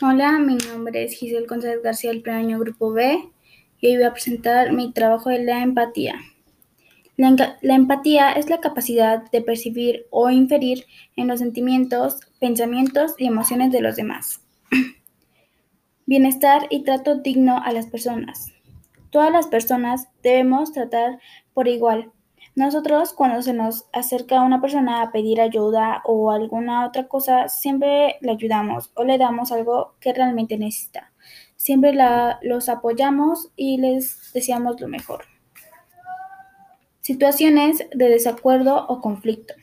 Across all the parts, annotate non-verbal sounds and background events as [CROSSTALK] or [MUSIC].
Hola, mi nombre es Giselle González García del Premio Grupo B y hoy voy a presentar mi trabajo de la empatía. La, la, empatía es la capacidad de percibir o inferir en los sentimientos, pensamientos y emociones de los demás. [CLEARS THROAT] Bienestar y trato digno a las personas. Todas las personas debemos tratar por igual, nosotros cuando se nos acerca una persona a pedir ayuda o alguna otra cosa, siempre le ayudamos o le damos algo que realmente necesita. Siempre los apoyamos y les deseamos lo mejor. Situaciones de desacuerdo o conflicto.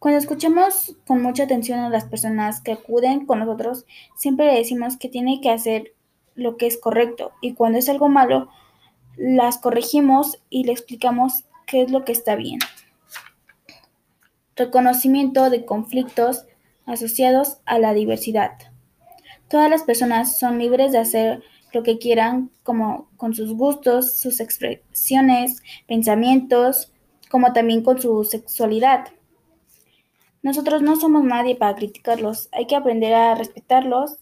Cuando escuchamos con mucha atención a las personas que acuden con nosotros, siempre le decimos que tiene que hacer lo que es correcto y cuando es algo malo, las corregimos y le explicamos qué es lo que está bien. Reconocimiento de conflictos asociados a la diversidad. Todas las personas son libres de hacer lo que quieran, como con sus gustos, sus expresiones, pensamientos, como también con su sexualidad. Nosotros no somos nadie para criticarlos, hay que aprender a respetarlos,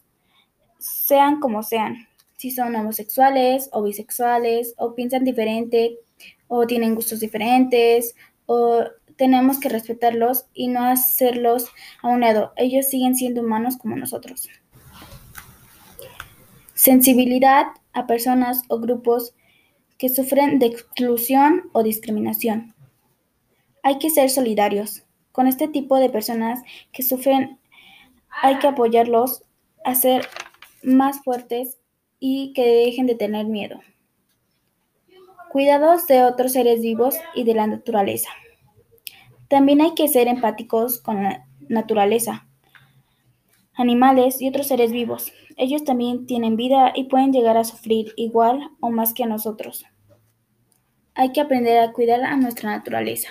sean como sean, si son homosexuales o bisexuales o piensan diferente, o tienen gustos diferentes o tenemos que respetarlos y no hacerlos a un lado. Ellos siguen siendo humanos como nosotros. Sensibilidad a personas o grupos que sufren de exclusión o discriminación. Hay que ser solidarios. Con este tipo de personas que sufren hay que apoyarlos a ser más fuertes y que dejen de tener miedo. Cuidados de otros seres vivos y de la naturaleza. También hay que ser empáticos con la naturaleza, animales y otros seres vivos. Ellos también tienen vida y pueden llegar a sufrir igual o más que nosotros. Hay que aprender a cuidar a nuestra naturaleza.